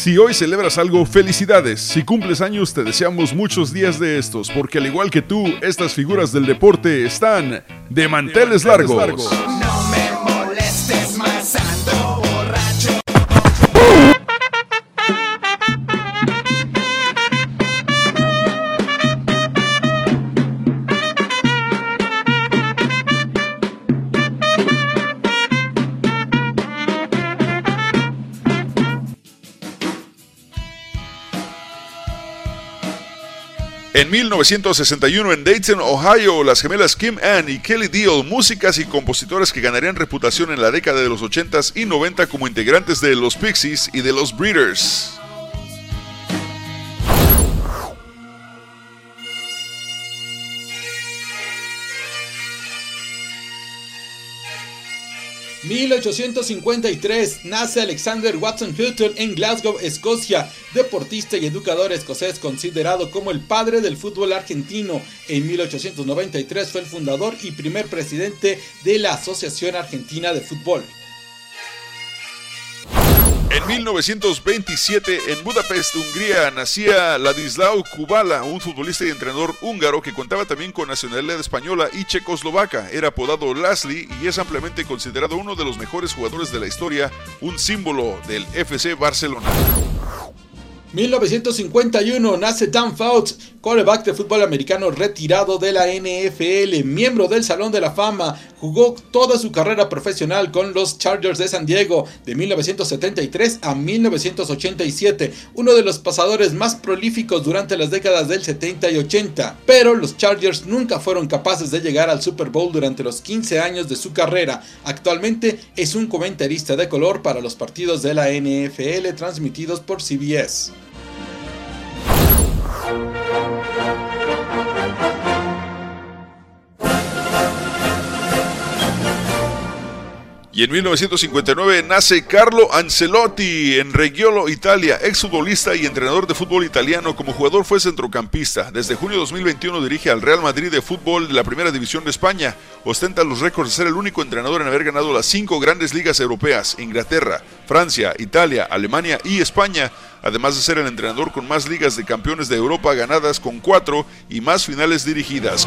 Si hoy celebras algo, felicidades. Si cumples años, te deseamos muchos días de estos, porque al igual que tú, estas figuras del deporte están de manteles, largos. No En 1961 en Dayton, Ohio, las gemelas Kim Ann y Kelly Deal, músicas y compositoras que ganarían reputación en la década de los 80s y 90 como integrantes de los Pixies y de los Breeders. ...1853... nace Alexander Watson Hutton en Glasgow, Escocia... ...deportista y educador escocés considerado como el padre del fútbol argentino... ...en 1893 fue el fundador y primer presidente... ...de la Asociación Argentina de Fútbol... En 1927, en Budapest, Hungría, nacía Ladislao Kubala, un futbolista y entrenador húngaro que contaba también con nacionalidad española y checoslovaca. Era apodado Laszli y es ampliamente considerado uno de los mejores jugadores de la historia, un símbolo del FC Barcelona. 1951 nace Dan Fouts, quarterback de fútbol americano retirado de la NFL, miembro del Salón de la Fama, jugó toda su carrera profesional con los Chargers de San Diego de 1973 a 1987, uno de los pasadores más prolíficos durante las décadas del 70 y 80, pero los Chargers nunca fueron capaces de llegar al Super Bowl durante los 15 años de su carrera. Actualmente es un comentarista de color para los partidos de la NFL transmitidos por CBS. Música Y en 1959 nace Carlo Ancelotti en Reggiolo, Italia, exfutbolista y entrenador de fútbol italiano. Como jugador fue centrocampista. Desde junio de 2021 dirige al Real Madrid de fútbol de la Primera División de España. Ostenta los récords de ser el único entrenador en haber ganado las cinco grandes ligas europeas, Inglaterra, Francia, Italia, Alemania y España. Además de ser el entrenador con más ligas de campeones de Europa ganadas con cuatro y más finales dirigidas.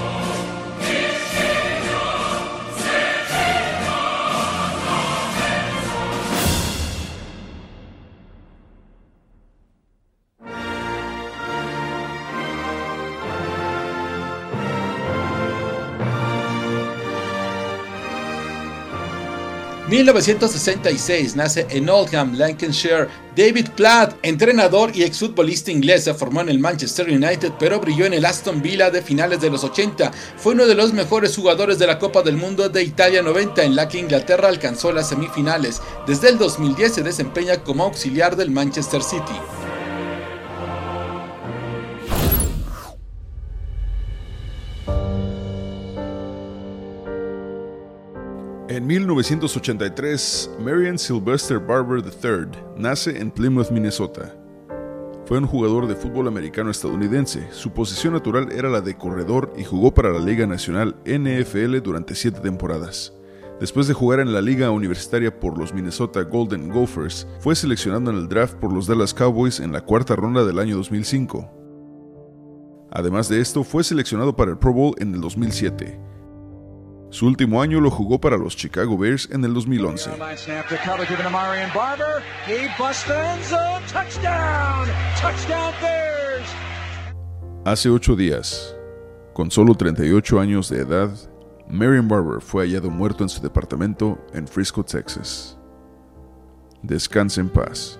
...1966 nace en Oldham, Lancashire... ...David Platt, entrenador y exfutbolista inglés... ...se formó en el Manchester United... ...pero brilló en el Aston Villa de finales de los 80... ...fue uno de los mejores jugadores de la Copa del Mundo de Italia 90... ...en la que Inglaterra alcanzó las semifinales... ...desde el 2010 se desempeña como auxiliar del Manchester City... En 1983, Marion Sylvester Barber III nace en Plymouth, Minnesota. Fue un jugador de fútbol americano estadounidense. Su posición natural era la de corredor y jugó para la Liga Nacional NFL durante siete temporadas. Después de jugar en la liga universitaria por los Minnesota Golden Gophers, fue seleccionado en el draft por los Dallas Cowboys en la cuarta ronda del año 2005. Además de esto, fue seleccionado para el Pro Bowl en el 2007. Su último año lo jugó para los Chicago Bears en el 2011. Snap to cover given to Marion Barber. He busts the end zone. Touchdown. Touchdown Bears. Hace ocho días, con solo 38 años de edad, Marion Barber fue hallado muerto en su departamento en Frisco, Texas. Descanse en paz.